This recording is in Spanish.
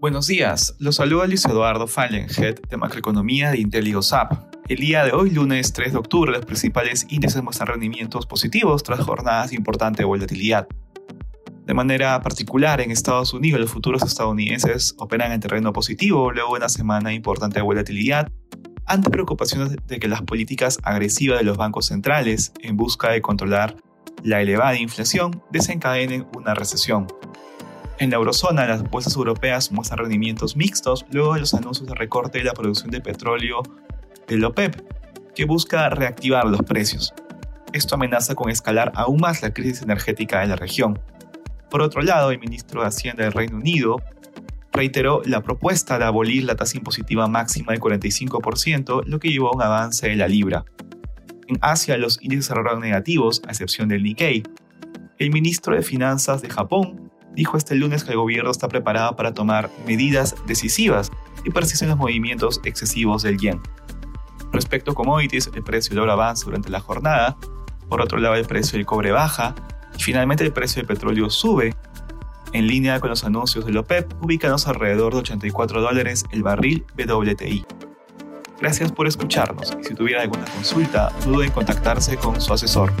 Buenos días, los saluda Luis Eduardo Fallen, Head de Macroeconomía de IntelioSAP. El día de hoy, lunes 3 de octubre, los principales índices muestran rendimientos positivos tras jornadas de importante volatilidad. De manera particular, en Estados Unidos, los futuros estadounidenses operan en terreno positivo luego de una semana importante de volatilidad, ante preocupaciones de que las políticas agresivas de los bancos centrales en busca de controlar la elevada inflación desencadenen una recesión. En la eurozona, las bolsas europeas muestran rendimientos mixtos luego de los anuncios de recorte de la producción de petróleo del OPEP, que busca reactivar los precios. Esto amenaza con escalar aún más la crisis energética de la región. Por otro lado, el ministro de Hacienda del Reino Unido reiteró la propuesta de abolir la tasa impositiva máxima del 45%, lo que llevó a un avance de la libra. En Asia, los índices cerraron negativos, a excepción del Nikkei. El ministro de Finanzas de Japón dijo este lunes que el gobierno está preparado para tomar medidas decisivas y persisten los movimientos excesivos del yen. Respecto a commodities, el precio del oro avanza durante la jornada, por otro lado el precio del cobre baja y finalmente el precio del petróleo sube, en línea con los anuncios del OPEP, ubicándose alrededor de 84 dólares el barril WTI. Gracias por escucharnos y si tuviera alguna consulta, dude en contactarse con su asesor.